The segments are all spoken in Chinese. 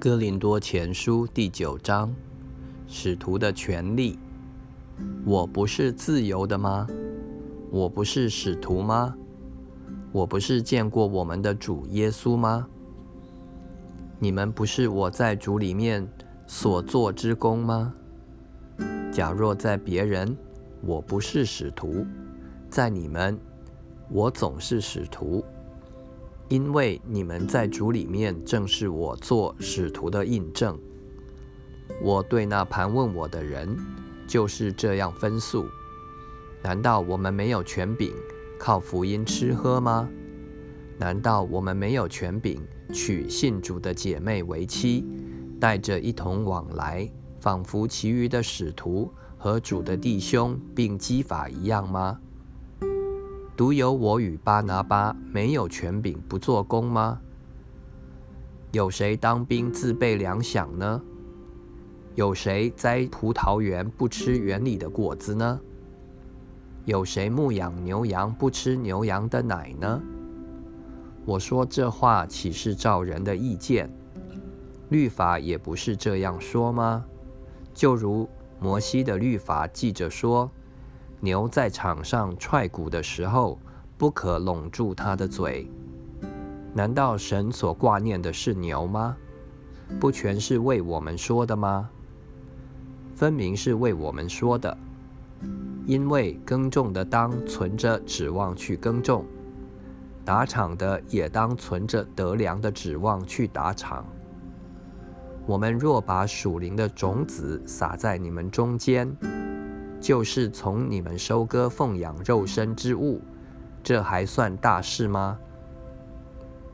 哥林多前书第九章，使徒的权利。我不是自由的吗？我不是使徒吗？我不是见过我们的主耶稣吗？你们不是我在主里面所做之功吗？假若在别人，我不是使徒；在你们，我总是使徒。因为你们在主里面，正是我做使徒的印证。我对那盘问我的人，就是这样分诉：难道我们没有权柄靠福音吃喝吗？难道我们没有权柄娶信主的姐妹为妻，带着一同往来，仿佛其余的使徒和主的弟兄并基法一样吗？独有我与巴拿巴没有权柄不做工吗？有谁当兵自备粮饷呢？有谁栽葡萄园不吃园里的果子呢？有谁牧养牛羊不吃牛羊的奶呢？我说这话岂是照人的意见？律法也不是这样说吗？就如摩西的律法记着说。牛在场上踹鼓的时候，不可拢住它的嘴。难道神所挂念的是牛吗？不全是为我们说的吗？分明是为我们说的。因为耕种的当存着指望去耕种，打场的也当存着得粮的指望去打场。我们若把属灵的种子撒在你们中间，就是从你们收割奉养肉身之物，这还算大事吗？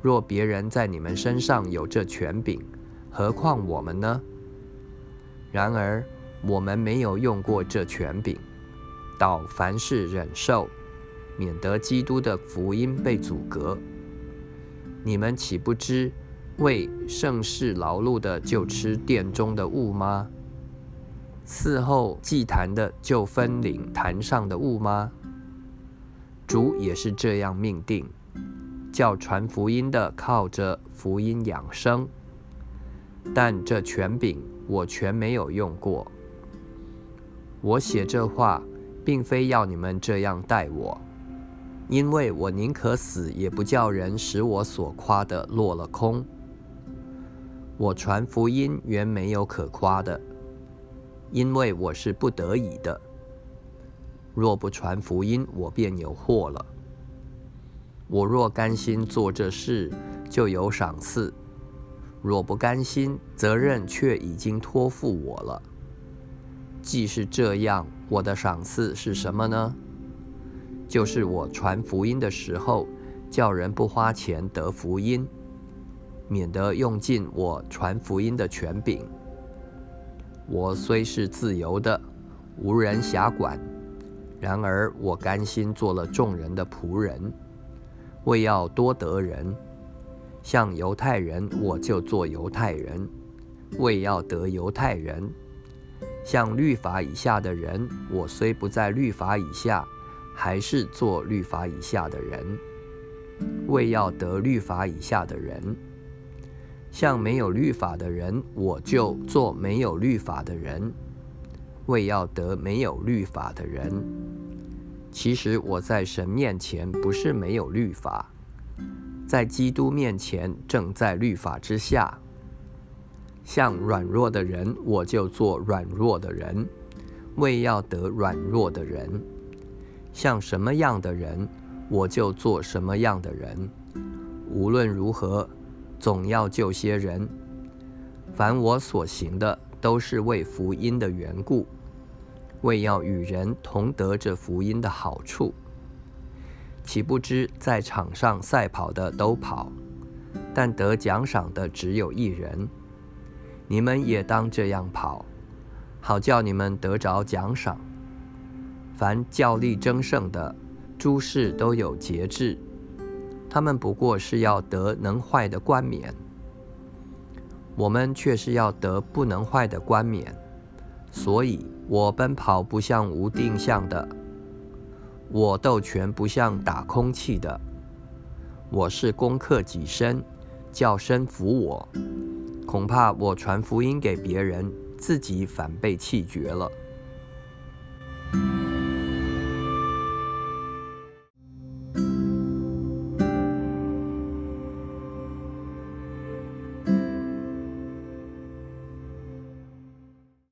若别人在你们身上有这权柄，何况我们呢？然而我们没有用过这权柄，到凡事忍受，免得基督的福音被阻隔。你们岂不知为盛世劳碌的就吃殿中的物吗？嗣后祭坛的就分领坛上的物吗？主也是这样命定，叫传福音的靠着福音养生。但这权柄我全没有用过。我写这话，并非要你们这样待我，因为我宁可死，也不叫人使我所夸的落了空。我传福音原没有可夸的。因为我是不得已的，若不传福音，我便有祸了。我若甘心做这事，就有赏赐；若不甘心，责任却已经托付我了。既是这样，我的赏赐是什么呢？就是我传福音的时候，叫人不花钱得福音，免得用尽我传福音的权柄。我虽是自由的，无人辖管，然而我甘心做了众人的仆人，为要多得人。像犹太人，我就做犹太人，为要得犹太人；像律法以下的人，我虽不在律法以下，还是做律法以下的人，为要得律法以下的人。像没有律法的人，我就做没有律法的人，为要得没有律法的人。其实我在神面前不是没有律法，在基督面前正在律法之下。像软弱的人，我就做软弱的人，为要得软弱的人；像什么样的人，我就做什么样的人。无论如何。总要救些人，凡我所行的，都是为福音的缘故，为要与人同得这福音的好处。岂不知在场上赛跑的都跑，但得奖赏的只有一人。你们也当这样跑，好叫你们得着奖赏。凡教力争胜的，诸事都有节制。他们不过是要得能坏的冠冕，我们却是要得不能坏的冠冕。所以，我奔跑不像无定向的，我斗拳不像打空气的。我是攻克己身，叫身服我，恐怕我传福音给别人，自己反被气绝了。